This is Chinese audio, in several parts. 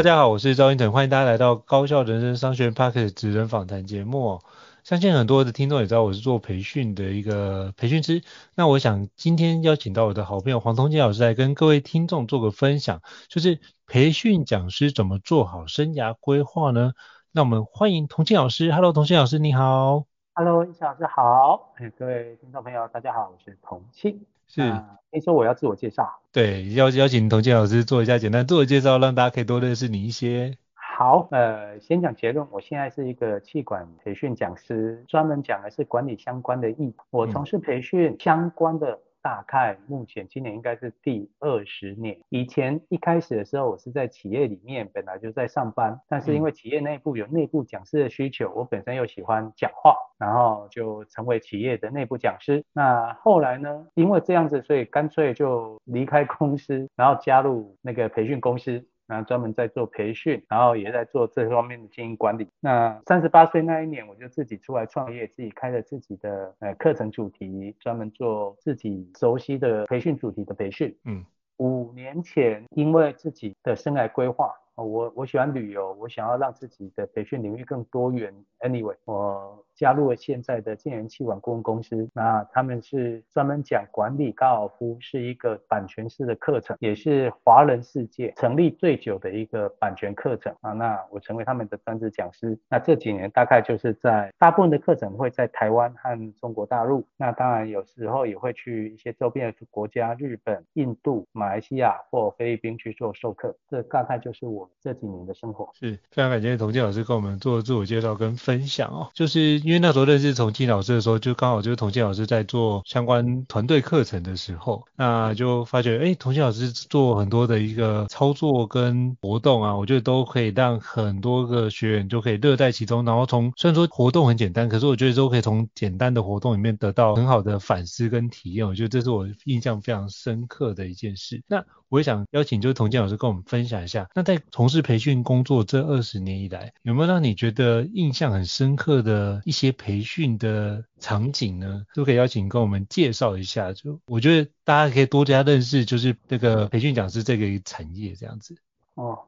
大家好，我是赵英腾，欢迎大家来到高效人生商学院 Park 的职人访谈节目。相信很多的听众也知道我是做培训的一个培训师。那我想今天邀请到我的好朋友黄彤建老师来跟各位听众做个分享，就是培训讲师怎么做好生涯规划呢？那我们欢迎彤建老师。Hello，彤建老师你好。Hello，胤腾老师好。各位听众朋友大家好，我是彤建。是，听说我要自我介绍。对，邀邀请童建老师做一下简单自我介绍，让大家可以多认识你一些。好，呃，先讲结论，我现在是一个气管培训讲师，专门讲的是管理相关的议题。我从事培训相关的。大概目前今年应该是第二十年。以前一开始的时候，我是在企业里面本来就在上班，但是因为企业内部有内部讲师的需求，我本身又喜欢讲话，然后就成为企业的内部讲师。那后来呢，因为这样子，所以干脆就离开公司，然后加入那个培训公司。然后专门在做培训，然后也在做这方面的经营管理。那三十八岁那一年，我就自己出来创业，自己开了自己的呃课程主题，专门做自己熟悉的培训主题的培训。嗯，五年前，因为自己的生涯规划。我我喜欢旅游，我想要让自己的培训领域更多元。Anyway，我加入了现在的建元气管顾问公司，那他们是专门讲管理高尔夫，是一个版权式的课程，也是华人世界成立最久的一个版权课程啊。那我成为他们的专职讲师。那这几年大概就是在大部分的课程会在台湾和中国大陆，那当然有时候也会去一些周边的国家，日本、印度、马来西亚或菲律宾去做授课。这大概就是我。这几年的生活是非常感谢童建老师跟我们做自我介绍跟分享哦。就是因为那时候认识彤建老师的时候，就刚好就是彤建老师在做相关团队课程的时候，那就发觉哎，彤建老师做很多的一个操作跟活动啊，我觉得都可以让很多个学员就可以乐在其中。然后从虽然说活动很简单，可是我觉得都可以从简单的活动里面得到很好的反思跟体验。我觉得这是我印象非常深刻的一件事。那我也想邀请就是童建老师跟我们分享一下，那在从事培训工作这二十年以来，有没有让你觉得印象很深刻的一些培训的场景呢？都可以邀请跟我们介绍一下。就我觉得大家可以多加认识，就是这个培训讲师这个产业这样子。哦，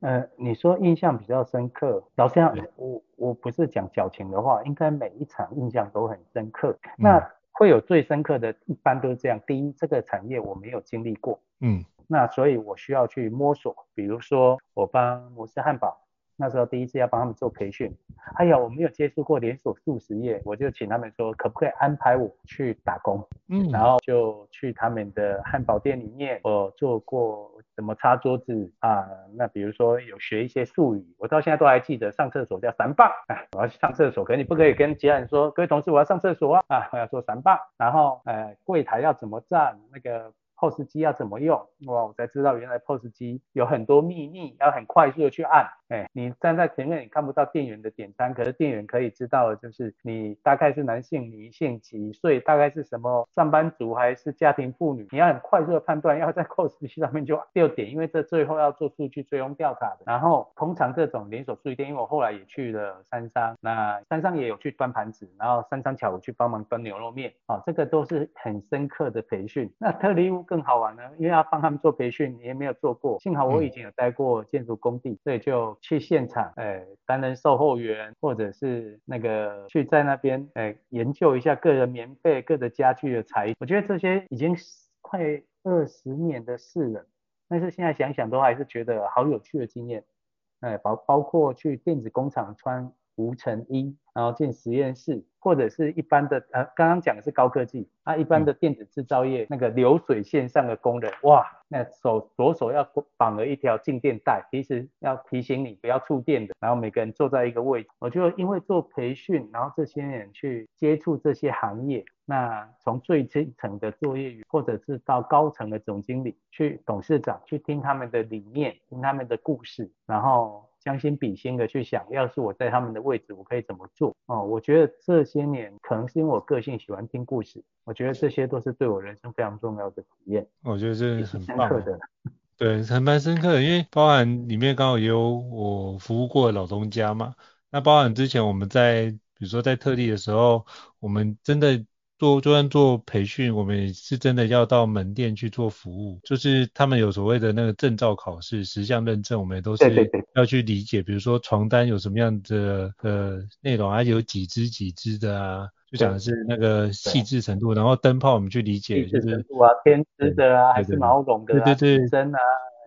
呃，你说印象比较深刻，老实讲，我我不是讲矫情的话，应该每一场印象都很深刻。嗯、那会有最深刻的，一般都是这样。第一，这个产业我没有经历过，嗯，那所以我需要去摸索。比如说，我帮摩斯汉堡，那时候第一次要帮他们做培训，哎呀，我没有接触过连锁速食业，我就请他们说，可不可以安排我去打工？嗯，然后就去他们的汉堡店里面，我做过。怎么擦桌子啊？那比如说有学一些术语，我到现在都还记得。上厕所叫三棒，啊，我要去上厕所，可你不可以跟其他人说，各位同事我要上厕所啊，啊，我要说三棒。然后呃，柜台要怎么站？那个 POS 机要怎么用，哇，我才知道原来 POS 机有很多秘密，要很快速的去按。哎，你站在前面你看不到店员的点餐，可是店员可以知道的就是你大概是男性、女性几岁，大概是什么上班族还是家庭妇女，你要很快速的判断，要在 POS 机上面就六点，因为这最后要做数据追踪调查的。然后通常这种连锁速递店，因为我后来也去了三商，那三商也有去端盘子，然后三商巧我去帮忙端牛肉面，啊，这个都是很深刻的培训。那特力屋更好玩呢，因为要帮他们做培训，也没有做过，幸好我以前有待过建筑工地，所以就。去现场，哎，担任售后员，或者是那个去在那边，哎，研究一下各个棉被、各个家具的材质。我觉得这些已经快二十年的事了，但是现在想想都还是觉得好有趣的经验。哎，包包括去电子工厂穿无尘衣，然后进实验室。或者是一般的，呃，刚刚讲的是高科技，啊，一般的电子制造业、嗯、那个流水线上的工人，哇，那手左手要绑了一条静电带，其实要提醒你不要触电的，然后每个人坐在一个位置，我就因为做培训，然后这些人去接触这些行业，那从最基层的作业员，或者是到高层的总经理，去董事长去听他们的理念，听他们的故事，然后。将心比心的去想，要是我在他们的位置，我可以怎么做？哦，我觉得这些年可能是因为我个性喜欢听故事，我觉得这些都是对我人生非常重要的体验。我觉得这是很深刻的，对，还蛮深刻的，因为包含里面刚好也有我服务过的老东家嘛。那包含之前我们在，比如说在特地的时候，我们真的。做就算做培训，我们也是真的要到门店去做服务，就是他们有所谓的那个证照考试、十项认证，我们也都是要去理解。比如说床单有什么样的呃内容啊，有几支几支的啊，就讲的是那个细致程度。然后灯泡我们去理解，就是啊，编织的啊，还是毛绒的啊，对对对，针啊。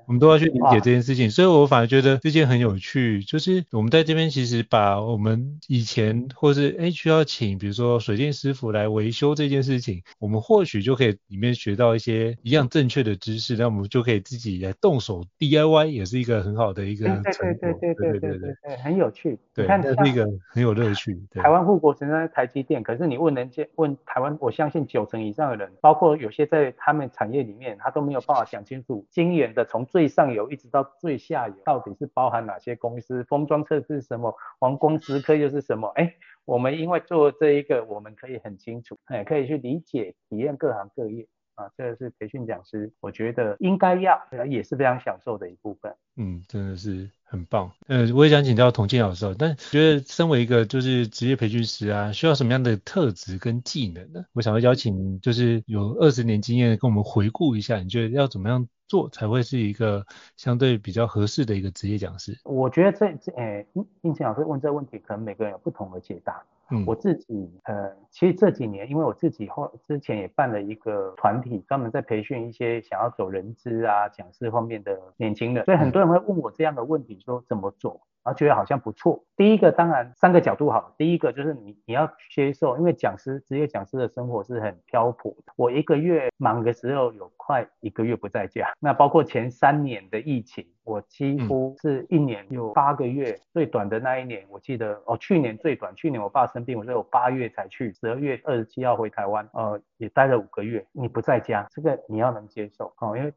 我们都要去理解这件事情，所以我反而觉得这件很有趣，就是我们在这边其实把我们以前或是哎需要请比如说水电师傅来维修这件事情，我们或许就可以里面学到一些一样正确的知识，那我们就可以自己来动手 DIY，也是一个很好的一个成果。对对对对对对对，很有趣。对，这是一个很有乐趣。台湾护国神山台积电，可是你问人家问台湾，我相信九成以上的人，包括有些在他们产业里面，他都没有办法讲清楚晶圆的从最最上游一直到最下游，到底是包含哪些公司？封装测试什么？王光石刻又是什么？哎，我们因为做这一个，我们可以很清楚，哎，可以去理解、体验各行各业啊。这个是培训讲师，我觉得应该要，也是非常享受的一部分。嗯，真的是很棒。呃，我也想请教童静老师，但觉得身为一个就是职业培训师啊，需要什么样的特质跟技能呢？我想要邀请，就是有二十年经验，跟我们回顾一下，你觉得要怎么样？做才会是一个相对比较合适的一个职业讲师。我觉得这这，诶，应晴老师问这个问题，可能每个人有不同的解答。嗯，我自己，呃，其实这几年，因为我自己后之前也办了一个团体，专门在培训一些想要走人资啊、讲师方面的年轻人，所以很多人会问我这样的问题，说怎么做？然后觉得好像不错。第一个当然三个角度好，第一个就是你你要接受，因为讲师职业讲师的生活是很漂泊的。我一个月忙的时候有快一个月不在家，那包括前三年的疫情，我几乎是一年有八个月，嗯、最短的那一年我记得哦，去年最短，去年我爸生病，我说我八月才去，十二月二十七号回台湾，呃，也待了五个月，你不在家，这个你要能接受哦，因为。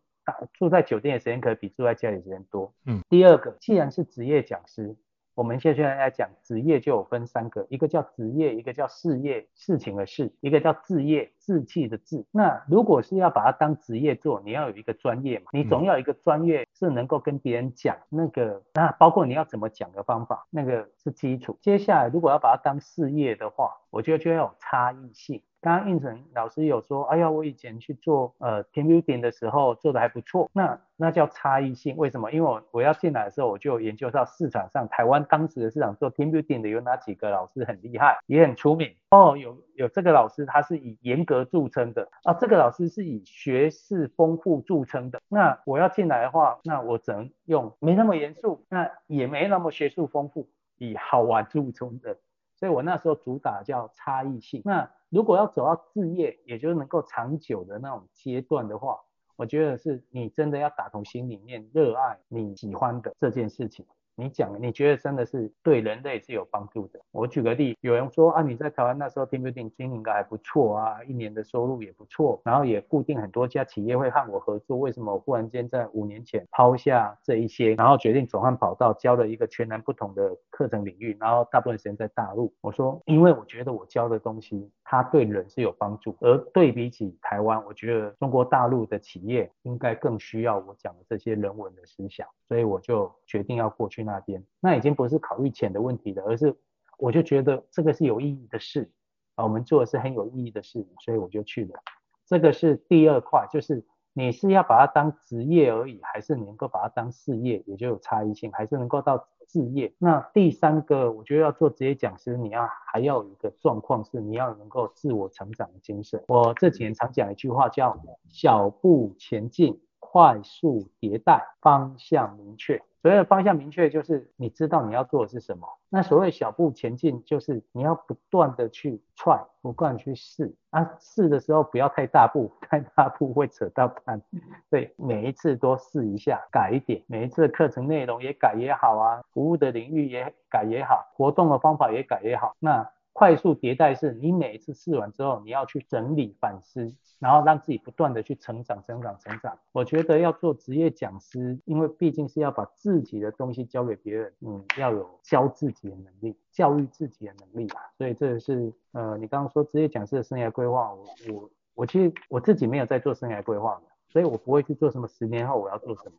住在酒店的时间可能比住在家里时间多。嗯，第二个，既然是职业讲师，我们现在在讲职业就有分三个，一个叫职业，一个叫事业，事情的事，一个叫志业，志气的志。那如果是要把它当职业做，你要有一个专业嘛，你总要有一个专业是能够跟别人讲那个，那包括你要怎么讲的方法，那个是基础。接下来如果要把它当事业的话，我觉得就要有差异性。刚刚应成老师有说，哎呀，我以前去做呃 team building 的时候做的还不错，那那叫差异性。为什么？因为我我要进来的时候，我就有研究到市场上台湾当时的市场做 team building 的有哪几个老师很厉害，也很出名。哦，有有这个老师他是以严格著称的啊，这个老师是以学识丰富著称的。那我要进来的话，那我只能用没那么严肃，那也没那么学术丰富，以好玩著称的。所以我那时候主打叫差异性。那如果要走到置业，也就是能够长久的那种阶段的话，我觉得是你真的要打从心里面热爱你喜欢的这件事情。你讲，你觉得真的是对人类是有帮助的。我举个例，有人说啊，你在台湾那时候 team building 经营的还不错啊，一年的收入也不错，然后也固定很多家企业会和我合作，为什么我忽然间在五年前抛下这一些，然后决定转换跑道，教了一个全然不同的课程领域，然后大部分时间在大陆？我说，因为我觉得我教的东西，它对人是有帮助，而对比起台湾，我觉得中国大陆的企业应该更需要我讲的这些人文的思想，所以我就决定要过去那边。那已经不是考虑钱的问题了，而是我就觉得这个是有意义的事啊，我们做的是很有意义的事，所以我就去了。这个是第二块，就是。你是要把它当职业而已，还是你能够把它当事业，也就有差异性，还是能够到事业？那第三个，我觉得要做职业讲师，你要还要有一个状况是，你要能够自我成长的精神。我这几年常讲一句话叫“小步前进，快速迭代，方向明确”。所谓的方向明确，就是你知道你要做的是什么。那所谓小步前进，就是你要不断的去踹不断去试。啊，试的时候不要太大步，太大步会扯到蛋。对，每一次多试一下，改一点。每一次的课程内容也改也好啊，服务的领域也改也好，活动的方法也改也好。那快速迭代是，你每一次试完之后，你要去整理反思，然后让自己不断的去成长、成长、成长。我觉得要做职业讲师，因为毕竟是要把自己的东西交给别人，嗯，要有教自己的能力、教育自己的能力吧。所以这也是，呃，你刚刚说职业讲师的生涯规划，我我我其实我自己没有在做生涯规划，所以我不会去做什么十年后我要做什么。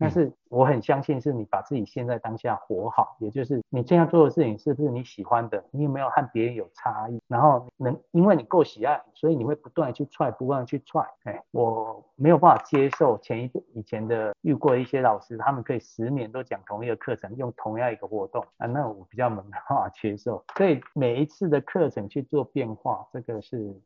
但是我很相信，是你把自己现在当下活好，也就是你现在做的事情是不是你喜欢的？你有没有和别人有差异？然后能因为你够喜爱，所以你会不断的去 try，不断的去 try。哎，我没有办法接受前一以前的遇过一些老师，他们可以十年都讲同一个课程，用同样一个活动啊，那我比较没办法接受。所以每一次的课程去做变化，这个是。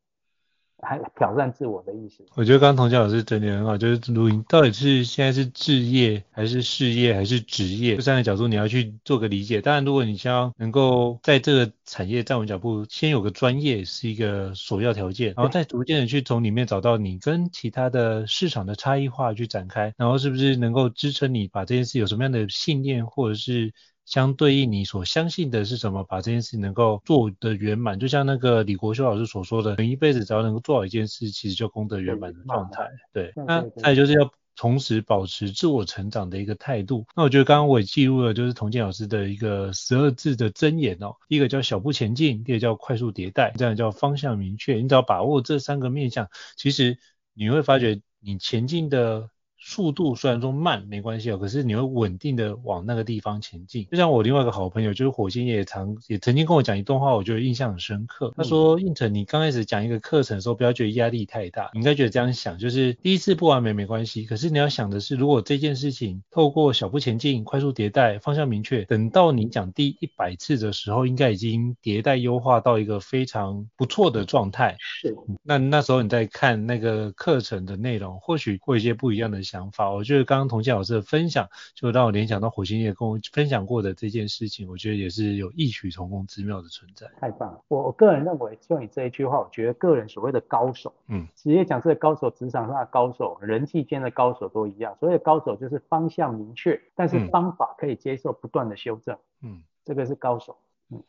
还挑战自我的意思。我觉得刚刚童佳老师整理很好，就是录音到底是现在是置业还是事业还是职业这三个角度你要去做个理解。当然，如果你想要能够在这个产业站稳脚步，先有个专业是一个首要条件，然后再逐渐的去从里面找到你跟其他的市场的差异化去展开，然后是不是能够支撑你把这件事有什么样的信念或者是。相对应你所相信的是什么，把这件事情能够做得圆满，就像那个李国修老师所说的，人一辈子只要能够做好一件事，其实就功德圆满的状态。对，那再就是要同时保持自我成长的一个态度。那我觉得刚刚我也记录了，就是童建老师的一个十二字的箴言哦，一个叫小步前进，第二个叫快速迭代，这样叫方向明确。你只要把握这三个面向，其实你会发觉你前进的。速度虽然说慢没关系哦，可是你会稳定的往那个地方前进。就像我另外一个好朋友，就是火星也常也曾经跟我讲一段话，我觉得印象很深刻。他说：“应成，你刚开始讲一个课程的时候，不要觉得压力太大，你应该觉得这样想，就是第一次不完美没关系，可是你要想的是，如果这件事情透过小步前进、快速迭代、方向明确，等到你讲第一百次的时候，应该已经迭代优化到一个非常不错的状态。是，那那时候你再看那个课程的内容，或许会有一些不一样的。”想法，我觉得刚刚童建老师的分享，就让我联想到火星也跟我分享过的这件事情，我觉得也是有异曲同工之妙的存在。太棒了！我我个人认为，就你这一句话，我觉得个人所谓的高手，嗯，职业讲师的高手，职场上的高手，人际间的高手都一样。所谓的高手就是方向明确，但是方法可以接受不断的修正，嗯，这个是高手。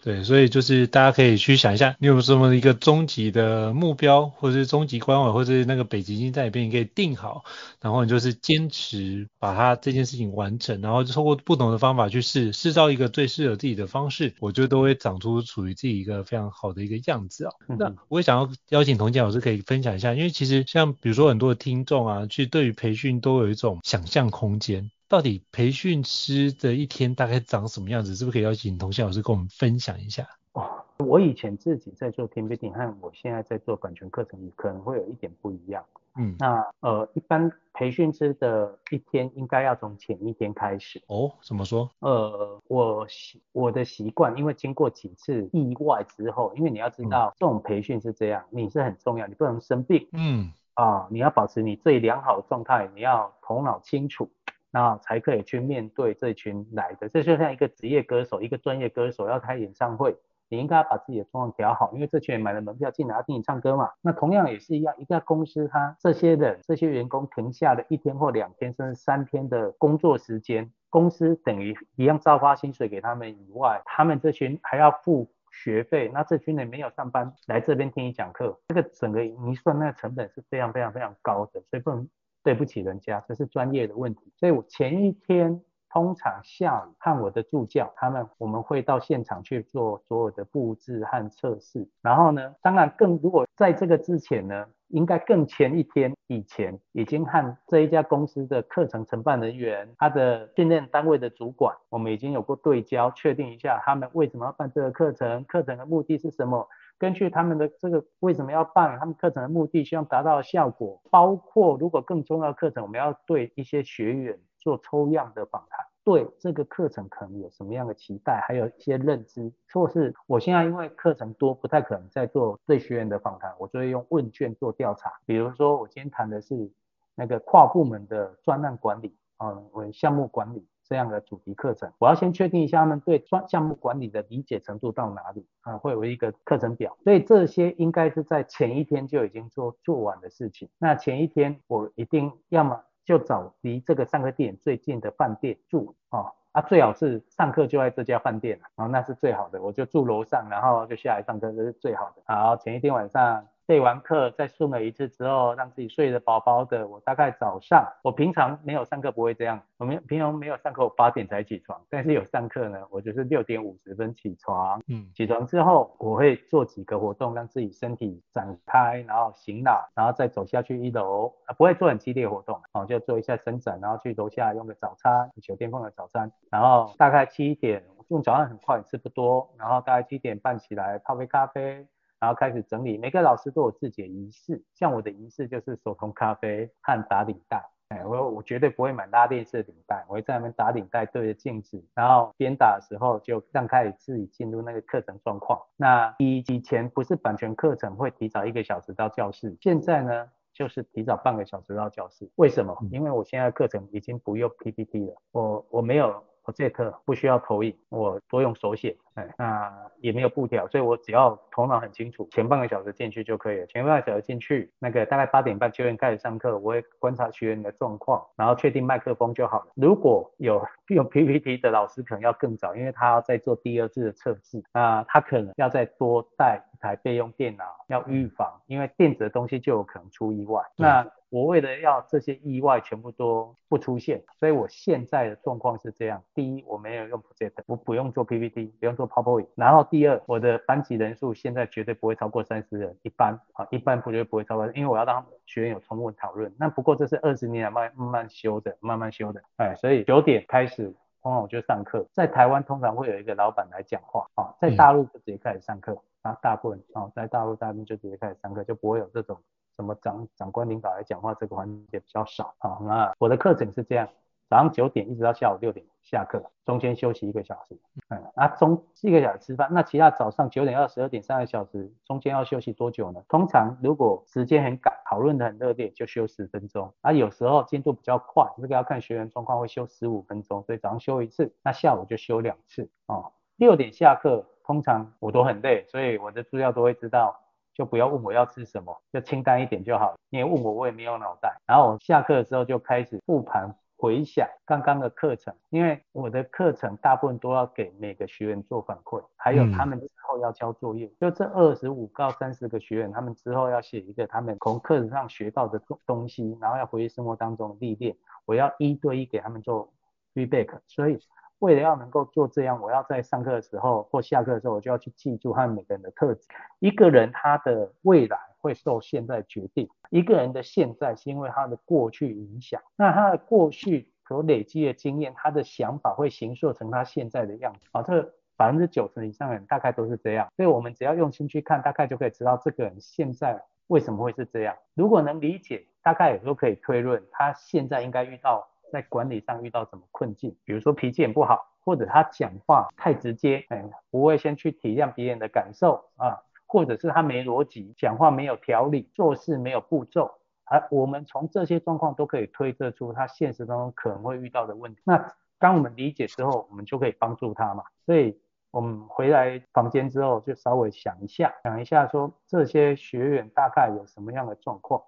对，所以就是大家可以去想一下，你有什么一个终极的目标，或者是终极关尾，或者是那个北极星在里边，你可以定好，然后你就是坚持把它这件事情完成，然后就通过不同的方法去试，试造一个最适合自己的方式，我觉得都会长出属于自己一个非常好的一个样子啊。嗯、那我也想要邀请童建老师可以分享一下，因为其实像比如说很多的听众啊，去对于培训都有一种想象空间。到底培训师的一天大概长什么样子？是不是可以邀请童建老师跟我们分享一下？哦，我以前自己在做 team building 和我现在在做版权课程，可能会有一点不一样。嗯，那呃，一般培训师的一天应该要从前一天开始。哦，怎么说？呃，我习我的习惯，因为经过几次意外之后，因为你要知道，嗯、这种培训是这样，你是很重要，你不能生病。嗯。啊，你要保持你最良好的状态，你要头脑清楚。那才可以去面对这群来的，这就像一个职业歌手，一个专业歌手要开演唱会，你应该把自己的状况调好，因为这群人买了门票进来要听你唱歌嘛。那同样也是一样，一家公司他这些人、这些员工停下了一天或两天，甚至三天的工作时间。公司等于一样照发薪水给他们以外，他们这群还要付学费，那这群人没有上班来这边听你讲课，这个整个一算那个成本是非常非常非常高的，所以不能对不起人家，这是专业的问题。所以我前一天。通常下午和我的助教，他们我们会到现场去做所有的布置和测试。然后呢，当然更如果在这个之前呢，应该更前一天以前，已经和这一家公司的课程承办人员、他的训练单位的主管，我们已经有过对焦，确定一下他们为什么要办这个课程，课程的目的是什么，根据他们的这个为什么要办，他们课程的目的希望达到效果，包括如果更重要的课程，我们要对一些学员。做抽样的访谈，对这个课程可能有什么样的期待，还有一些认知，或是我现在因为课程多，不太可能再做对学员的访谈，我就会用问卷做调查。比如说，我今天谈的是那个跨部门的专案管理，嗯，为项目管理这样的主题课程，我要先确定一下他们对专项目管理的理解程度到哪里，啊，会有一个课程表。所以这些应该是在前一天就已经做做完的事情。那前一天我一定要么。就找离这个上课点最近的饭店住啊，啊最好是上课就在这家饭店，然后那是最好的，我就住楼上，然后就下来上课，这是最好的。好，前一天晚上。备完课再顺了一次之后，让自己睡得饱饱的。我大概早上，我平常没有上课不会这样，我们平常没有上课，我八点才起床。但是有上课呢，我就是六点五十分起床。嗯，起床之后我会做几个活动，让自己身体展开，然后醒脑，然后再走下去一楼，啊，不会做很激烈活动，哦，就做一下伸展，然后去楼下用个早餐，酒店放的早餐，然后大概七点，用早上很快，吃不多，然后大概七点半起来泡杯咖啡。然后开始整理，每个老师都有自己的仪式，像我的仪式就是手冲咖啡和打领带。哎，我我绝对不会买拉链式领带，我会在那边打领带，对着镜子，然后边打的时候就让开始自己进入那个课程状况。那以以前不是版权课程会提早一个小时到教室，现在呢就是提早半个小时到教室。为什么？因为我现在课程已经不用 PPT 了，我我没有。我这课不需要投影，我多用手写，哎，那也没有布条，所以我只要头脑很清楚，前半个小时进去就可以了。前半个小时进去，那个大概八点半九点开始上课，我会观察学员的状况，然后确定麦克风就好了。如果有 用 PPT 的老师，可能要更早，因为他要再做第二次的测试，那他可能要再多带台备用电脑，要预防，因为电子的东西就有可能出意外。那我为了要这些意外全部都不出现，所以我现在的状况是这样：第一，我没有用 project，我不用做 PPT，不用做 PowerPoint。然后第二，我的班级人数现在绝对不会超过三十人，一般啊，一般绝对不会超过，因为我要让学员有充分讨论。那不过这是二十年来慢慢慢修的，慢慢修的，哎，所以九点开始，通常我就上课。在台湾通常会有一个老板来讲话，啊，在大陆就直接开始上课，啊，大部分啊，在大陆大部分就直接开始上课，就不会有这种。什么长长官领导来讲话，这个环节比较少啊。那我的课程是这样，早上九点一直到下午六点下课，中间休息一个小时。嗯，啊中一个小时吃饭，那其他早上九点到十二点三个小时，中间要休息多久呢？通常如果时间很赶，讨论得很热烈，就休十分钟。啊，有时候进度比较快，这个要看学员状况，会休十五分钟。所以早上休一次，那下午就休两次。哦，六点下课，通常我都很累，所以我的助教都会知道。就不要问我要吃什么，就清淡一点就好。你也问我，我也没有脑袋。然后我下课的时候就开始复盘回想刚刚的课程，因为我的课程大部分都要给每个学员做反馈，还有他们之后要交作业。嗯、就这二十五到三十个学员，他们之后要写一个他们从课程上学到的东西，然后要回去生活当中历练，我要一对一给他们做 feedback，所以。为了要能够做这样，我要在上课的时候或下课的时候，我就要去记住他们每个人的特质。一个人他的未来会受现在决定，一个人的现在是因为他的过去影响。那他的过去所累积的经验，他的想法会形塑成他现在的样子。啊，这百分之九十以上的人大概都是这样。所以我们只要用心去看，大概就可以知道这个人现在为什么会是这样。如果能理解，大概也都可以推论他现在应该遇到。在管理上遇到什么困境？比如说脾气很不好，或者他讲话太直接，哎，不会先去体谅别人的感受啊，或者是他没逻辑，讲话没有条理，做事没有步骤，而我们从这些状况都可以推测出他现实当中可能会遇到的问题。那当我们理解之后，我们就可以帮助他嘛。所以我们回来房间之后，就稍微想一下，想一下说这些学员大概有什么样的状况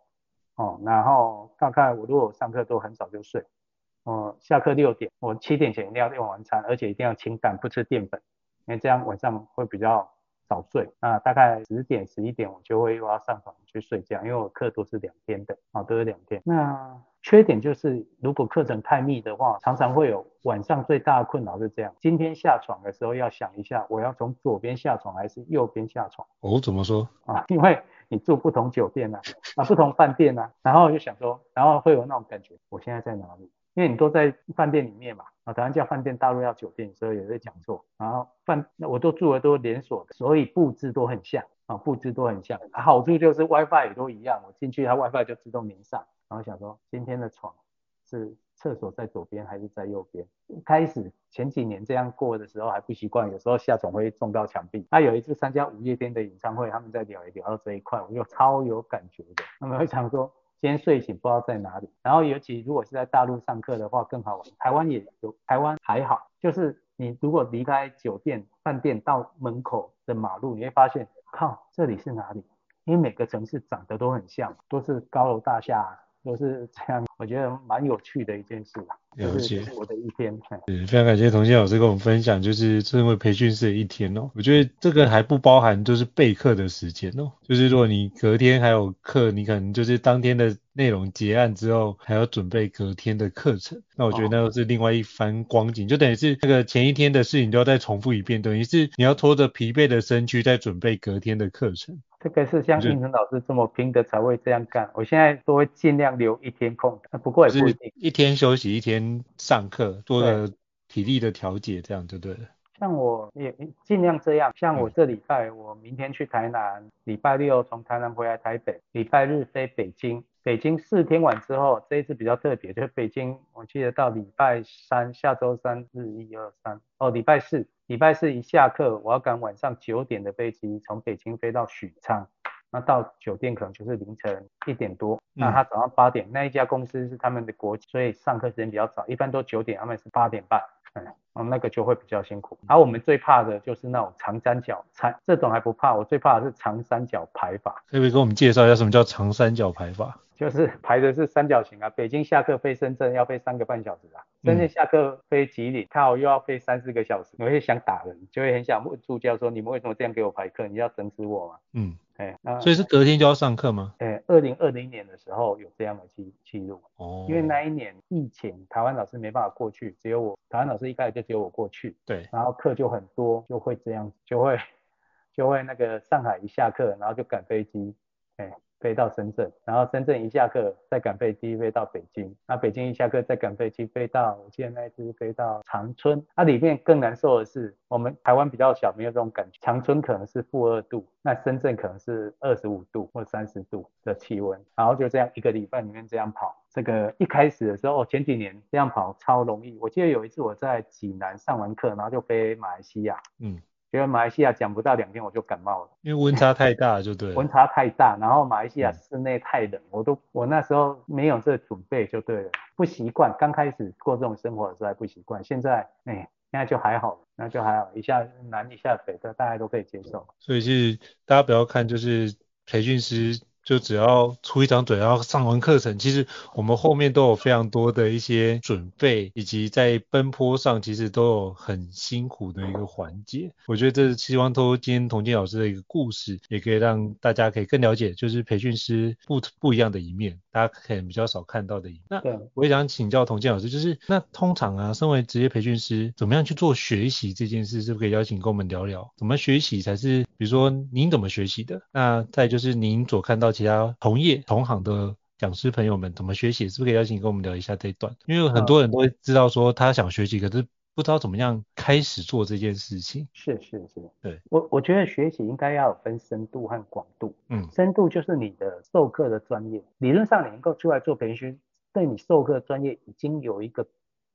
哦，然后大概我如果上课都很早就睡。我下课六点，我七点前一定要用完餐，而且一定要清淡，不吃淀粉，因为这样晚上会比较早睡。那大概十点十一点我就会又要上床去睡觉，因为我课都是两天的，啊，都是两天。那缺点就是，如果课程太密的话，常常会有晚上最大的困扰是这样：今天下床的时候要想一下，我要从左边下床还是右边下床？哦，怎么说？啊，因为你住不同酒店啊，啊，不同饭店啊，然后就想说，然后会有那种感觉，我现在在哪里？因为你都在饭店里面嘛，啊，台湾叫饭店，大陆叫酒店，所以也会讲错。然后饭，我都住的都连锁的，所以布置都很像，啊，布置都很像。啊，好处就是 WiFi 也都一样，我进去它 WiFi 就自动连上。然后想说，今天的床是厕所在左边还是在右边？开始前几年这样过的时候还不习惯，有时候下床会撞到墙壁。他有一次参加五月天的演唱会，他们在聊一聊到这一块，我就超有感觉的。他们会想说，先睡醒不知道在哪里。然后尤其如果是在大陆上课的话更好玩。台湾也有，台湾还好，就是你如果离开酒店饭店到门口的马路，你会发现，靠，这里是哪里？因为每个城市长得都很像，都是高楼大厦。都是这样，我觉得蛮有趣的一件事。了解。我的一天。是，非常感谢童心老师跟我们分享，就是身为培训师的一天哦。我觉得这个还不包含就是备课的时间哦。就是如果你隔天还有课，你可能就是当天的内容结案之后，还要准备隔天的课程。那我觉得那又是另外一番光景，就等于是那个前一天的事情都要再重复一遍，等于是你要拖着疲惫的身躯在准备隔天的课程。这个是像应成老师这么拼的才会这样干。我现在都会尽量留一天空，不过也不一定。一天休息，一天上课，做了体力的调节，这样就对了。像我也尽量这样。像我这礼拜，我明天去台南，礼拜六从台南回来台北，礼拜日飞北京。北京四天完之后，这一次比较特别，就是北京，我记得到礼拜三，下周三日一二三，哦，礼拜四，礼拜四一下课，我要赶晚上九点的飞机，从北京飞到许昌，那到酒店可能就是凌晨一点多，那他早上八点，那一家公司是他们的国际，所以上课时间比较早，一般都九点，他们是八点半。嗯，那个就会比较辛苦。而、啊、我们最怕的就是那种长三角，长这种还不怕，我最怕的是长三角排法。可以给我们介绍一下什么叫长三角排法？就是 排的是三角形啊。北京下课飞深圳要飞三个半小时啊，深圳下课飞吉林，靠又要飞三四个小时，我会想打人，就会很想问助教说，你们为什么这样给我排课？你要整死我吗？嗯。哎，那所以是隔天就要上课吗？哎，二零二零年的时候有这样的记记录哦，因为那一年疫情，台湾老师没办法过去，只有我，台湾老师一开始就只有我过去，对，然后课就很多，就会这样，就会就会那个上海一下课，然后就赶飞机，哎。飞到深圳，然后深圳一下课再赶飞机飞到北京，那北京一下课再赶飞机飞到，我记得那一次飞到长春，那里面更难受的是，我们台湾比较小，没有这种感觉，长春可能是负二度，那深圳可能是二十五度或三十度的气温，然后就这样一个礼拜里面这样跑，这个一开始的时候，前几年这样跑超容易，我记得有一次我在济南上完课，然后就飞马来西亚，嗯。因为马来西亚讲不到两天我就感冒了，因为温差太大，就对了。温差太大，然后马来西亚室内太冷，嗯、我都我那时候没有这个准备就对了，不习惯。刚开始过这种生活的时候还不习惯，现在哎，现在就还好，那就还好，一下南一下北的大家都可以接受。所以是大家不要看就是培训师。就只要出一张嘴，然后上完课程，其实我们后面都有非常多的一些准备，以及在奔波上其实都有很辛苦的一个环节。我觉得这是希望透过今天童建老师的一个故事，也可以让大家可以更了解，就是培训师不不一样的一面，大家可能比较少看到的一面。那我也想请教童建老师，就是那通常啊，身为职业培训师，怎么样去做学习这件事，是不是可以邀请跟我们聊聊？怎么学习才是，比如说您怎么学习的？那再就是您所看到。其他同业同行的讲师朋友们怎么学习？是不是可以邀请跟我们聊一下这一段？因为很多人都会知道说他想学习，可是不知道怎么样开始做这件事情。是是是，对我我觉得学习应该要有分深度和广度。嗯，深度就是你的授课的专业，理论上你能够出来做培训，对你授课专业已经有一个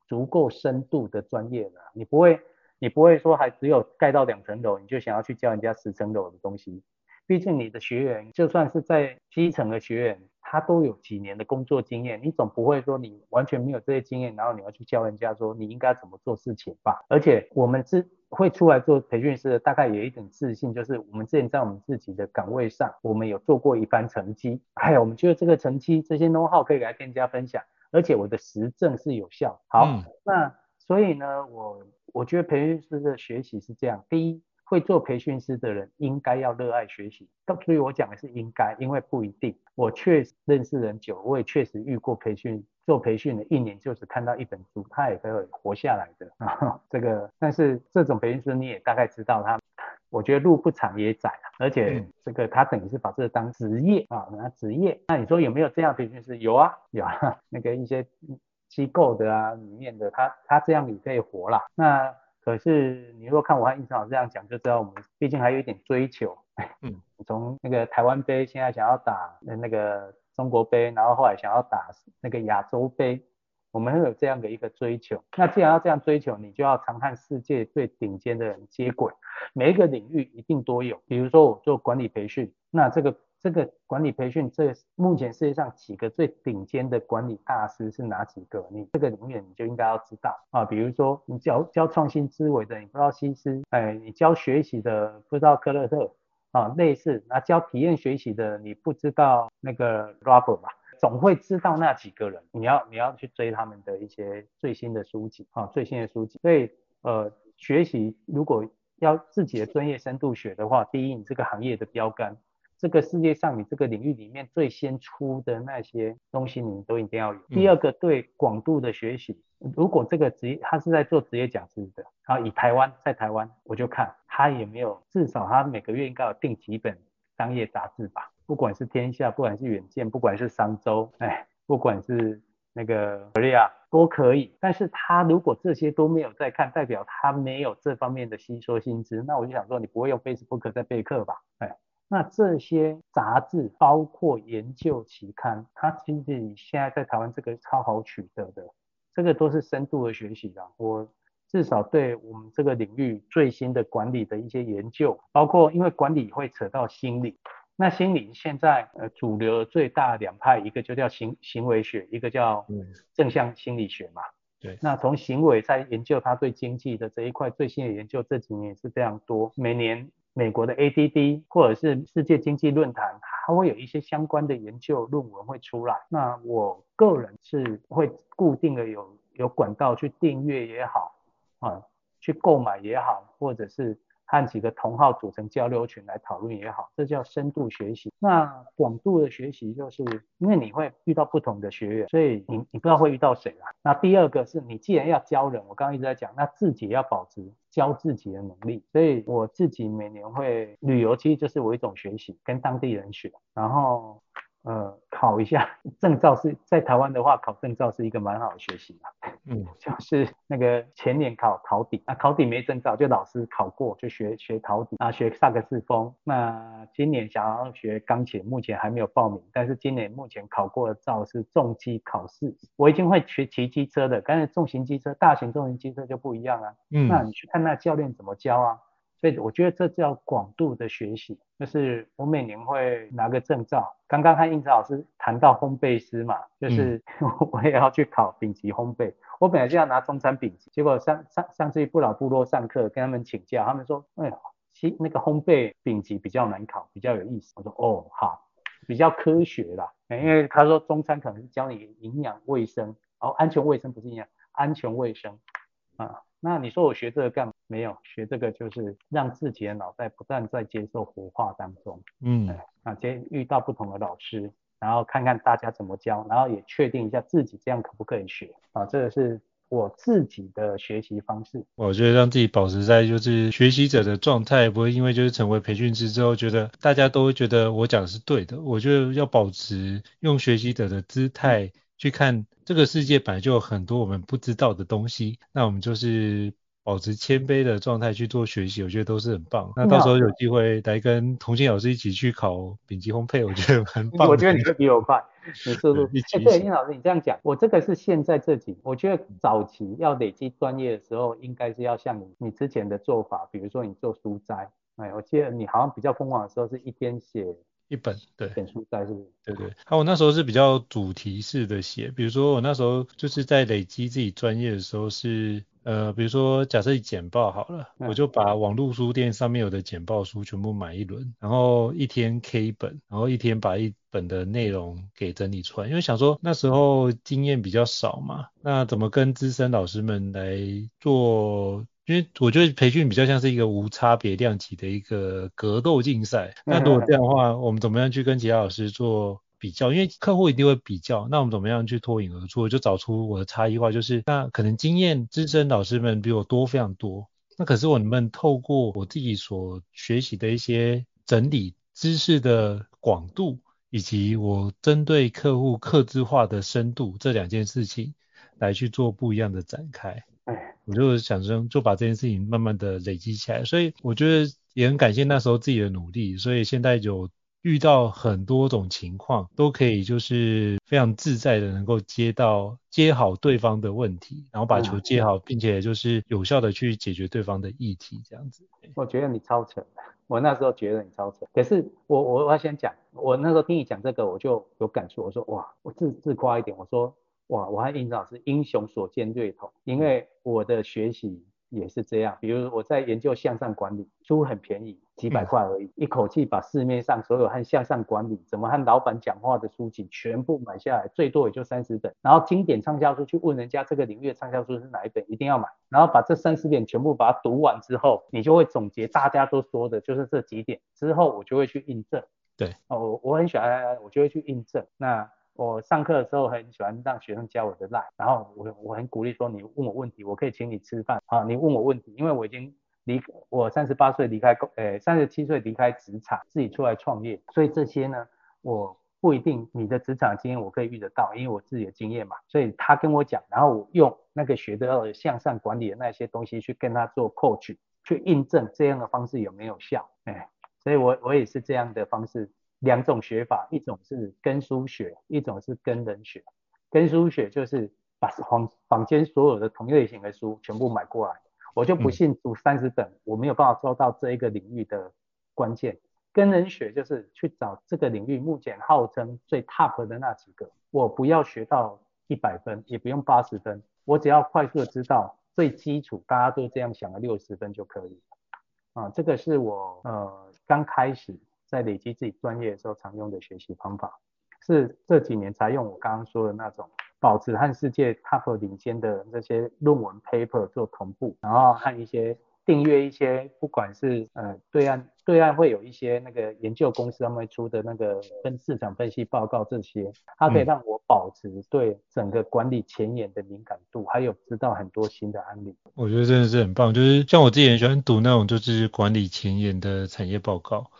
足够深度的专业了。你不会你不会说还只有盖到两层楼，你就想要去教人家十层楼的东西。毕竟你的学员就算是在基层的学员，他都有几年的工作经验，你总不会说你完全没有这些经验，然后你要去教人家说你应该怎么做事情吧？而且我们是会出来做培训师的，大概有一点自信，就是我们之前在我们自己的岗位上，我们有做过一番成绩，还有我们觉得这个成绩这些 know how 可以来跟人家分享，而且我的实证是有效。好，嗯、那所以呢，我我觉得培训师的学习是这样，第一，会做培训师的人应该要热爱学习，所以我讲的是应该，因为不一定。我确实认识人久，我也确实遇过培训。做培训的一年就只看到一本书，他也可以活下来的 啊。这个，但是这种培训师你也大概知道他，我觉得路不长也窄，而且这个他等于是把这个当职业啊，拿职业。那你说有没有这样培训师？有啊，有啊。那个一些机构的啊，里面的他他这样也可以活啦。那可是你如果看我和胤丞老师这样讲，就知道我们毕竟还有一点追求。嗯，从那个台湾杯现在想要打那个。中国杯，然后后来想要打那个亚洲杯，我们会有这样的一个追求。那既然要这样追求，你就要常和世界最顶尖的人接轨，每一个领域一定都有。比如说我做管理培训，那这个这个管理培训，这目前世界上几个最顶尖的管理大师是哪几个？你这个领域你就应该要知道啊。比如说你教教创新思维的，你不知道西斯，哎，你教学习的不知道科勒特。啊，类似那教体验学习的，你不知道那个 Robert 吧？总会知道那几个人，你要你要去追他们的一些最新的书籍啊，最新的书籍。所以呃，学习如果要自己的专业深度学的话，第一，你这个行业的标杆。这个世界上，你这个领域里面最先出的那些东西，你都一定要有。第二个，对广度的学习，如果这个职业他是在做职业讲师的，然后以台湾在台湾，我就看他有没有至少他每个月应该有订几本商业杂志吧，不管是天下，不管是远见，不管是商周，哎，不管是那个 Korea 都可以。但是他如果这些都没有在看，代表他没有这方面的吸收新知，那我就想说，你不会用 Facebook 在备课吧？哎。那这些杂志包括研究期刊，它其实现在在台湾这个超好取得的，这个都是深度的学习的。我至少对我们这个领域最新的管理的一些研究，包括因为管理会扯到心理，那心理现在呃主流最大两派，一个就叫行行为学，一个叫正向心理学嘛。对。那从行为在研究它对经济的这一块最新的研究，这几年也是非常多，每年。美国的 ADD 或者是世界经济论坛，它会有一些相关的研究论文会出来。那我个人是会固定的有有管道去订阅也好，啊，去购买也好，或者是。和几个同好组成交流群来讨论也好，这叫深度学习。那广度的学习，就是因为你会遇到不同的学员，所以你你不知道会遇到谁啊。那第二个是你既然要教人，我刚刚一直在讲，那自己要保持教自己的能力。所以我自己每年会旅游，其实就是我一种学习，跟当地人学，然后。呃，考一下证照是在台湾的话，考证照是一个蛮好的学习嘛。嗯，就是那个前年考陶笛，那陶笛没证照，就老师考过就学学陶笛啊，学萨克斯风。那今年想要学钢琴，目前还没有报名，但是今年目前考过的照是重机考试。我已经会学骑机车的，但是重型机车、大型重型机车就不一样啊。嗯，那你去看那教练怎么教啊？所以我觉得这叫广度的学习，就是我每年会拿个证照。刚刚和英子老师谈到烘焙师嘛，就是 我也要去考丙级烘焙。我本来就要拿中餐丙级，结果上上上次去不老部落上课，跟他们请教，他们说，哎呀，其那个烘焙丙级比较难考，比较有意思。我说，哦，好，比较科学啦。因为他说中餐可能是教你营养卫生，哦，安全卫生不是营养，安全卫生啊。那你说我学这个干嘛？没有，学这个就是让自己的脑袋不断在接受活化当中。嗯，啊，今天遇到不同的老师，然后看看大家怎么教，然后也确定一下自己这样可不可以学。啊，这个是我自己的学习方式。我觉得让自己保持在就是学习者的状态，不会因为就是成为培训师之后，觉得大家都会觉得我讲的是对的。我觉得要保持用学习者的姿态去看。这个世界本来就有很多我们不知道的东西，那我们就是保持谦卑的状态去做学习，我觉得都是很棒。那到时候有机会来跟童心老师一起去考丙级烘焙，我觉得很棒。我觉得你会比我快，你速度。哎，对，胤老师，你这样讲，我这个是现在这几，我觉得早期要累积专业的时候，应该是要像你你之前的做法，比如说你做书斋，哎，我记得你好像比较疯狂的时候是一天写。一本对，本书在是不是？对对，还有我那时候是比较主题式的写，比如说我那时候就是在累积自己专业的时候是呃，比如说假设简报好了，嗯、我就把网络书店上面有的简报书全部买一轮，然后一天 K 本，然后一天把一本的内容给整理出来，因为想说那时候经验比较少嘛，那怎么跟资深老师们来做？因为我觉得培训比较像是一个无差别量级的一个格斗竞赛，那如果这样的话，我们怎么样去跟其他老师做？比较，因为客户一定会比较，那我们怎么样去脱颖而出？就找出我的差异化，就是那可能经验资深老师们比我多非常多，那可是我能不能透过我自己所学习的一些整理知识的广度，以及我针对客户客制化的深度这两件事情来去做不一样的展开？我就想说，就把这件事情慢慢的累积起来，所以我觉得也很感谢那时候自己的努力，所以现在有。遇到很多种情况，都可以就是非常自在的能够接到接好对方的问题，然后把球接好，并且就是有效的去解决对方的议题，这样子。我觉得你超扯，我那时候觉得你超扯。可是我我我要先讲，我那时候听你讲这个，我就有感触。我说哇，我自自夸一点，我说哇，我和英子老师英雄所见略同，因为我的学习。也是这样，比如我在研究向上管理，书很便宜，几百块而已，一口气把市面上所有和向上管理、怎么和老板讲话的书籍全部买下来，最多也就三十本。然后经典畅销书去问人家这个领域的畅销书是哪一本，一定要买。然后把这三十点全部把它读完之后，你就会总结大家都说的就是这几点。之后我就会去印证。对，哦，我很喜欢，我就会去印证。那。我上课的时候很喜欢让学生加我的 line，然后我我很鼓励说，你问我问题，我可以请你吃饭啊，你问我问题，因为我已经离我三十八岁离开工，呃三十七岁离开职场，自己出来创业，所以这些呢，我不一定你的职场经验我可以遇得到，因为我自己的经验嘛，所以他跟我讲，然后我用那个学到的向上管理的那些东西去跟他做 coach，去印证这样的方式有没有效，哎，所以我我也是这样的方式。两种学法，一种是跟书学，一种是跟人学。跟书学就是把房坊间所有的同类型的书全部买过来，我就不信读三十本，我没有办法做到这一个领域的关键。跟人学就是去找这个领域目前号称最 top 的那几个，我不要学到一百分，也不用八十分，我只要快速的知道最基础，大家都这样想的六十分就可以。啊，这个是我呃刚开始。在累积自己专业的时候常用的学习方法，是这几年才用我刚刚说的那种，保持和世界 top 领先的这些论文 paper 做同步，然后和一些订阅一些，不管是呃对岸对岸会有一些那个研究公司他们出的那个分市场分析报告这些，它可以让我保持对整个管理前沿的敏感度，还有知道很多新的案例。我觉得真的是很棒，就是像我自己很喜欢读那种就是管理前沿的产业报告。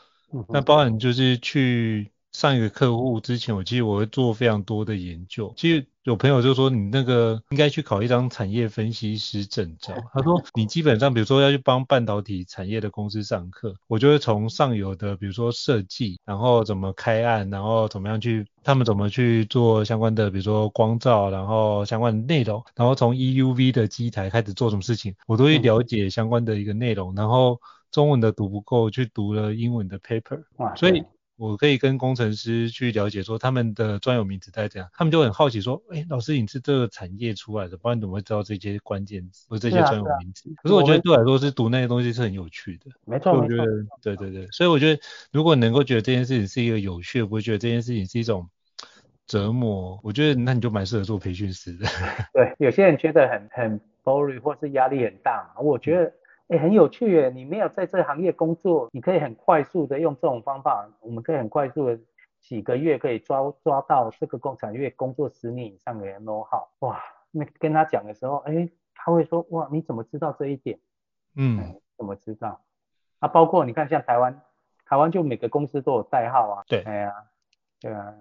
那包含就是去上一个客户之前，我其实我会做非常多的研究。其实有朋友就说，你那个应该去考一张产业分析师证照。他说 你基本上比如说要去帮半导体产业的公司上课，我就会从上游的比如说设计，然后怎么开案，然后怎么样去他们怎么去做相关的比如说光照，然后相关的内容，然后从 EUV 的机台开始做什么事情，我都会了解相关的一个内容，然后。中文的读不够，去读了英文的 paper，所以我可以跟工程师去了解说他们的专有名词在怎样，他们就很好奇说，哎，老师你是这个产业出来的，不然怎么会知道这些关键词或这些专有名词？可是我觉得对我来说是读那些东西是很有趣的，没错，我觉得对对对，所以我觉得如果能够觉得这件事情是一个有趣，不会觉得这件事情是一种折磨，我觉得那你就蛮适合做培训师的。对，有些人觉得很很 boring 或是压力很大嘛，我觉得。欸、很有趣耶！你没有在这行业工作，你可以很快速的用这种方法，我们可以很快速的几个月可以抓抓到这个工厂，因为工作十年以上的人 know how。哇，那跟他讲的时候，哎、欸，他会说，哇，你怎么知道这一点？嗯，欸、怎么知道？啊，包括你看，像台湾，台湾就每个公司都有代号啊。对。哎呀，对啊，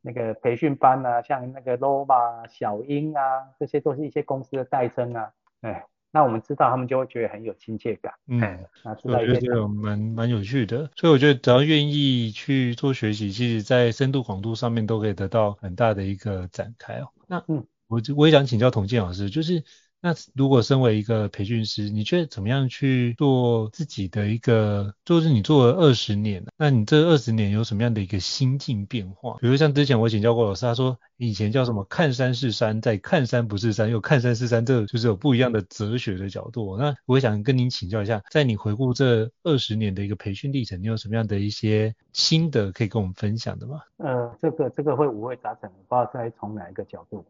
那个培训班啊，像那个 Nova、小英啊，这些都是一些公司的代称啊。哎、欸。那我们知道，他们就会觉得很有亲切感。嗯，那知道我觉得蛮蛮有趣的。所以我觉得只要愿意去做学习，其实在深度广度上面都可以得到很大的一个展开哦。那嗯，我我也想请教童健老师，就是那如果身为一个培训师，你觉得怎么样去做自己的一个，就是你做了二十年，那你这二十年有什么样的一个心境变化？比如像之前我请教过老师，他说以前叫什么看山是山，在看山不是山，又看山是山，这就是有不一样的哲学的角度。那我想跟您请教一下，在你回顾这二十年的一个培训历程，你有什么样的一些心得可以跟我们分享的吗？呃，这个这个会五味杂陈，不知道该从哪一个角度。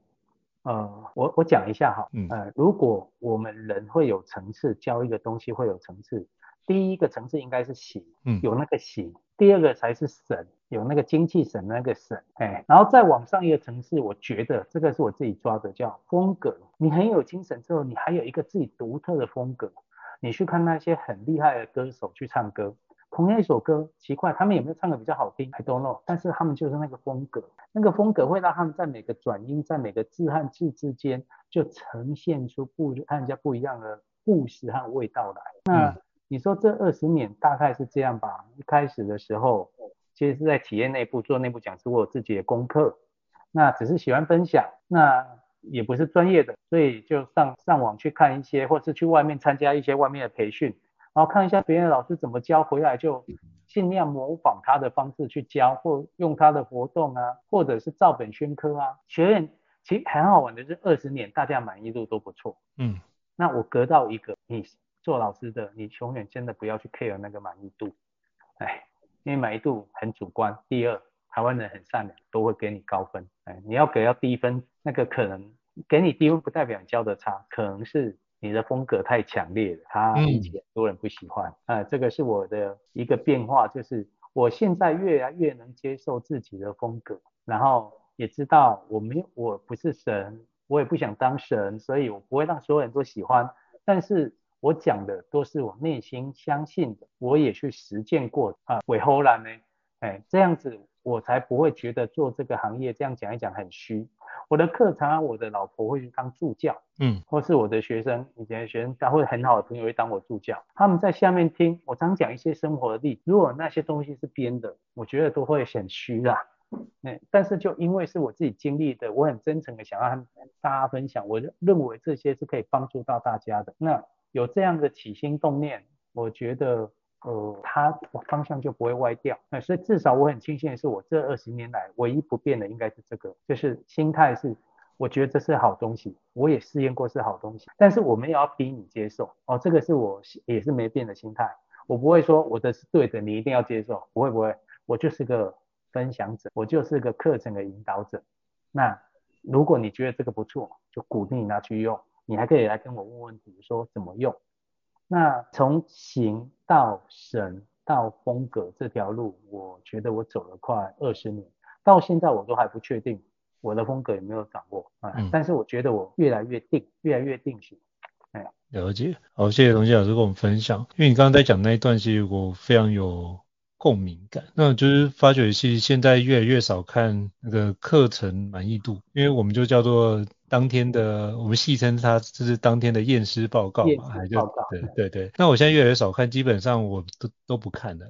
呃，我我讲一下哈，呃，如果我们人会有层次，教一个东西会有层次，第一个层次应该是形，嗯，有那个形，第二个才是神，有那个精气神那个神，哎，然后再往上一个层次，我觉得这个是我自己抓的，叫风格。你很有精神之后，你还有一个自己独特的风格，你去看那些很厉害的歌手去唱歌。同样一首歌，奇怪，他们有没有唱的比较好听？I don't know。但是他们就是那个风格，那个风格会让他们在每个转音，在每个字和字之间，就呈现出不和人家不一样的故事和味道来。那你说这二十年大概是这样吧？一开始的时候，其实是在企业内部做内部讲师，我有自己的功课，那只是喜欢分享，那也不是专业的，所以就上上网去看一些，或是去外面参加一些外面的培训。然后看一下别人的老师怎么教，回来就尽量模仿他的方式去教，或用他的活动啊，或者是照本宣科啊。学院其实很好玩的是，二十年大家满意度都不错。嗯，那我隔到一个，你做老师的，你永远真的不要去 care 那个满意度，哎，因为满意度很主观。第二，台湾人很善良，都会给你高分。哎，你要给要低分，那个可能给你低分不代表你教的差，可能是。你的风格太强烈了，他以前很多人不喜欢。啊、嗯呃，这个是我的一个变化，就是我现在越来越能接受自己的风格，然后也知道我没有，我不是神，我也不想当神，所以我不会让所有人都喜欢。但是我讲的都是我内心相信的，我也去实践过啊。尾后来呢，哎，这样子我才不会觉得做这个行业这样讲一讲很虚。我的课常常我的老婆会去当助教，嗯，或是我的学生，以前的学生，他会很好的朋友会当我助教，他们在下面听我常讲一些生活的例子，如果那些东西是编的，我觉得都会很虚啦，嗯，但是就因为是我自己经历的，我很真诚的想让大家分享，我认为这些是可以帮助到大家的，那有这样的起心动念，我觉得。呃，它方向就不会歪掉，那所以至少我很庆幸的是，我这二十年来唯一不变的应该是这个，就是心态是，我觉得这是好东西，我也试验过是好东西，但是我们也要逼你接受。哦，这个是我也是没变的心态，我不会说我的是对的，你一定要接受，不会不会，我就是个分享者，我就是个课程的引导者，那如果你觉得这个不错，就鼓励你拿去用，你还可以来跟我问问题，说怎么用。那从形到神到风格这条路，我觉得我走了快二十年，到现在我都还不确定我的风格有没有掌握啊。嗯，但是我觉得我越来越定，越来越定型。哎，了解。好，谢谢童老师跟我们分享。因为你刚刚在讲那一段，其实我非常有共鸣感。那就是发觉，其实现在越来越少看那个课程满意度，因为我们就叫做。当天的我们戏称它就是当天的验尸报告嘛，还就对对对。那我现在越来越少看，基本上我都都不看的。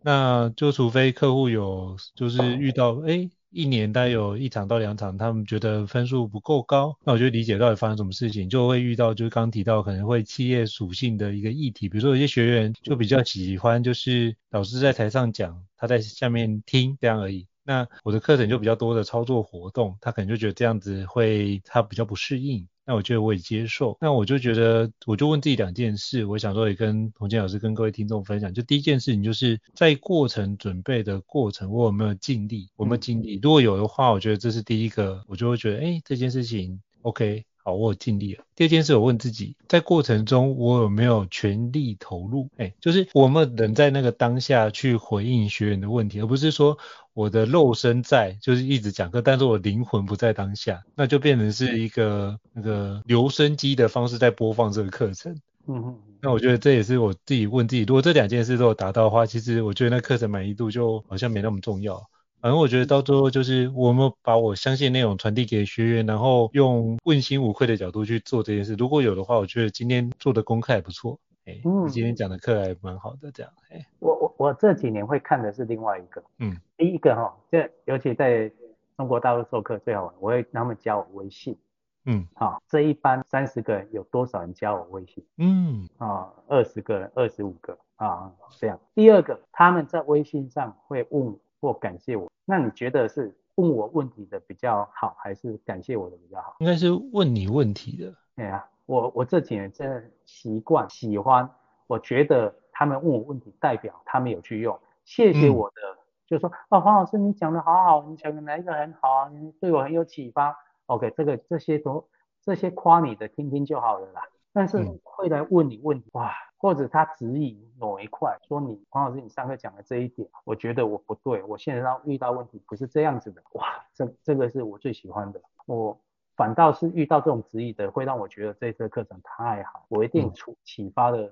那就除非客户有就是遇到哎一年大概有一场到两场，他们觉得分数不够高，那我就理解到底发生什么事情，就会遇到就是刚提到可能会企业属性的一个议题，比如说有些学员就比较喜欢就是老师在台上讲，他在下面听这样而已。那我的课程就比较多的操作活动，他可能就觉得这样子会他比较不适应。那我觉得我也接受。那我就觉得，我就问自己两件事，我想说也跟洪建老师跟各位听众分享。就第一件事情，就是在过程准备的过程，我有没有尽力？我有没有尽力？如果有的话，我觉得这是第一个，我就会觉得，哎，这件事情 OK。好，我有尽力了。第二件事，我问自己，在过程中我有没有全力投入？哎，就是我们能在那个当下去回应学员的问题，而不是说我的肉身在，就是一直讲课，但是我灵魂不在当下，那就变成是一个那个留声机的方式在播放这个课程。嗯哼。那我觉得这也是我自己问自己，如果这两件事都有达到的话，其实我觉得那课程满意度就好像没那么重要。反正我觉得到最后就是我们把我相信内容传递给学员，然后用问心无愧的角度去做这件事。如果有的话，我觉得今天做的功课还不错。哎，嗯，你今天讲的课还蛮好的，这样。哎，我我我这几年会看的是另外一个，嗯，第一个哈，这尤其在中国大陆授课最好玩，我会让他们加我微信，嗯，好，这一班三十个人有多少人加我微信？嗯，啊，二十个人，二十五个啊，这样。第二个，他们在微信上会问或感谢我，那你觉得是问我问题的比较好，还是感谢我的比较好？应该是问你问题的。对啊，我我这几年真的习惯喜欢，我觉得他们问我问题，代表他们有去用，谢谢我的，嗯、就说哦，黄老师你讲的好好，你讲的哪一个很好啊，你对我很有启发。OK，这个这些都这些夸你的听听就好了啦，但是会来问你问题、嗯、哇，或者他质疑某一块，说你黄老师你上课讲的这一点，我觉得我不对，我现在要遇到问题不是这样子的，哇，这这个是我最喜欢的，我。反倒是遇到这种质疑的，会让我觉得这次课程太好，我一定出启发了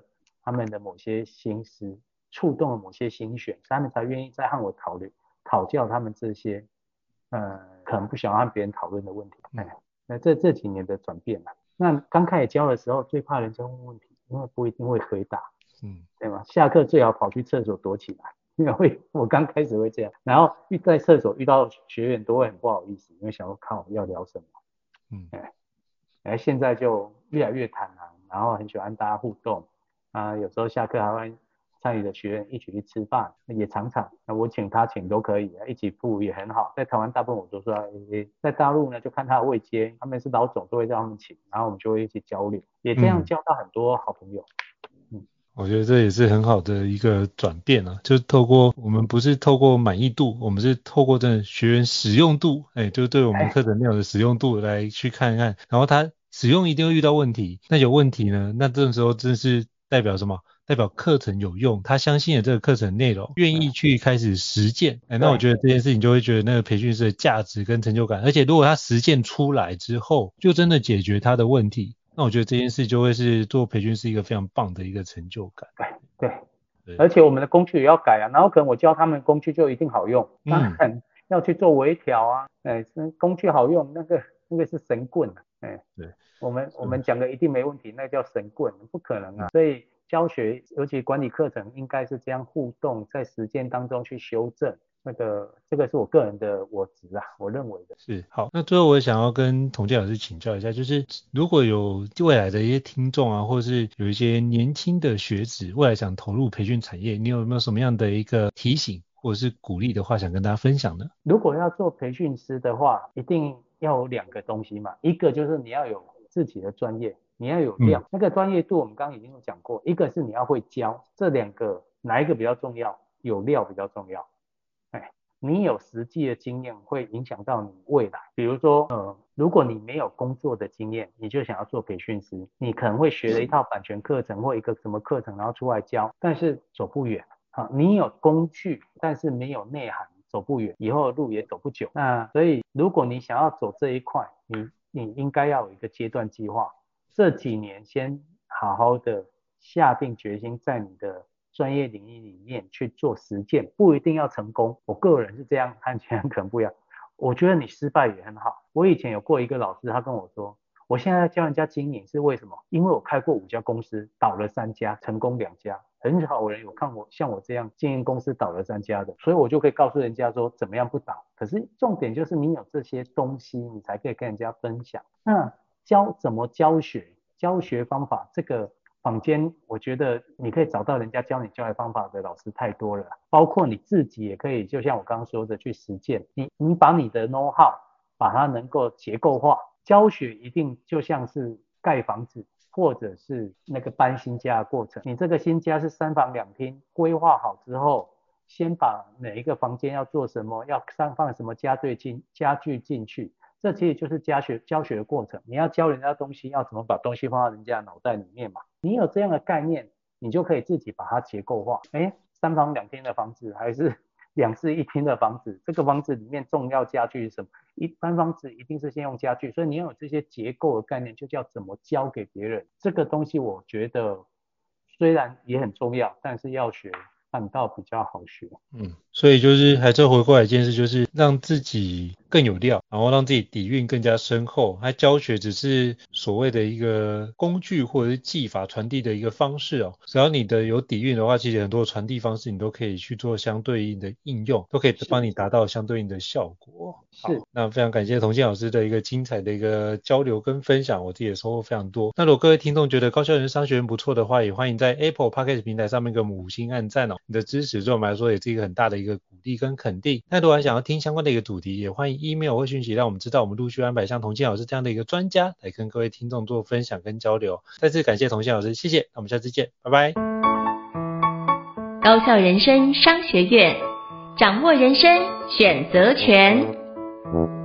他们的某些心思，触动了某些心弦，他们才愿意再和我讨论、讨教他们这些，呃，可能不想和别人讨论的问题。哎，那这这几年的转变了。那刚开始教的时候，最怕人家问问题，因为不一定会回答，嗯，对吗？下课最好跑去厕所躲起来，因为会我刚开始会这样，然后遇在厕所遇到学员都会很不好意思，因为想要看我要聊什么。嗯，哎，哎，现在就越来越坦然，然后很喜欢大家互动啊，有时候下课还会参与的学员一起去吃饭，也常常，那我请他请都可以，一起付也很好。在台湾大部分我都说，在大陆呢就看他的位阶，他们是老总都会让他们请，然后我们就会一起交流，也这样交到很多好朋友。嗯。我觉得这也是很好的一个转变啊，就是透过我们不是透过满意度，我们是透过这学员使用度，哎，就对我们课程内容的使用度来去看一看，然后他使用一定会遇到问题，那有问题呢，那这个时候真是代表什么？代表课程有用，他相信了这个课程内容，愿意去开始实践，哎，那我觉得这件事情就会觉得那个培训师的价值跟成就感，而且如果他实践出来之后，就真的解决他的问题。那我觉得这件事就会是做培训是一个非常棒的一个成就感。对对，而且我们的工具也要改啊，然后可能我教他们工具就一定好用，那很要去做微调啊，哎，工具好用，那个那个是神棍，哎，对，我们我们讲的一定没问题，那叫神棍，不可能啊。所以教学，尤其管理课程，应该是这样互动，在实践当中去修正。那个，这个是我个人的我值啊，我认为的是好。那最后我也想要跟童建老师请教一下，就是如果有未来的一些听众啊，或者是有一些年轻的学子，未来想投入培训产业，你有没有什么样的一个提醒或者是鼓励的话，想跟大家分享呢？如果要做培训师的话，一定要有两个东西嘛，一个就是你要有自己的专业，你要有料，嗯、那个专业度我们刚刚已经有讲过，一个是你要会教，这两个哪一个比较重要？有料比较重要。哎你有实际的经验会影响到你未来，比如说，呃，如果你没有工作的经验，你就想要做培训师，你可能会学了一套版权课程或一个什么课程，然后出来教，但是走不远。啊，你有工具，但是没有内涵，走不远，以后的路也走不久。那所以，如果你想要走这一块，你你应该要有一个阶段计划，这几年先好好的下定决心，在你的。专业领域里面去做实践，不一定要成功。我个人是这样，看起来可能不一样。我觉得你失败也很好。我以前有过一个老师，他跟我说，我现在教人家经营是为什么？因为我开过五家公司，倒了三家，成功两家。很少人有看我像我这样经营公司倒了三家的，所以我就可以告诉人家说怎么样不倒。可是重点就是你有这些东西，你才可以跟人家分享。那教怎么教学，教学方法这个。坊间，我觉得你可以找到人家教你教学方法的老师太多了，包括你自己也可以，就像我刚刚说的去实践。你你把你的 know how 把它能够结构化，教学一定就像是盖房子或者是那个搬新家的过程。你这个新家是三房两厅，规划好之后，先把每一个房间要做什么，要上放什么家具进家具进去。这其实就是教学教学的过程，你要教人家东西，要怎么把东西放到人家脑袋里面嘛？你有这样的概念，你就可以自己把它结构化。哎，三房两厅的房子还是两室一厅的房子？这个房子里面重要家具是什么？一般房子一定是先用家具，所以你要有这些结构的概念，就叫怎么交给别人。这个东西我觉得虽然也很重要，但是要学。反倒比较好学，嗯，所以就是还是回过来一件事，就是让自己更有料，然后让自己底蕴更加深厚。他教学只是所谓的一个工具或者是技法传递的一个方式哦。只要你的有底蕴的话，其实很多传递方式你都可以去做相对应的应用，都可以帮你达到相对应的效果。是，那非常感谢童静老师的一个精彩的一个交流跟分享，我自己也收获非常多。那如果各位听众觉得高校人商学院不错的话，也欢迎在 Apple Podcast 平台上面给我们五星按赞哦。你的支持对我们来说也是一个很大的一个鼓励跟肯定。那如果还想要听相关的一个主题，也欢迎 email 或讯息让我们知道，我们陆续安排像童庆老师这样的一个专家来跟各位听众做分享跟交流。再次感谢童庆老师，谢谢。那我们下次见，拜拜。高效人生商学院，掌握人生选择权。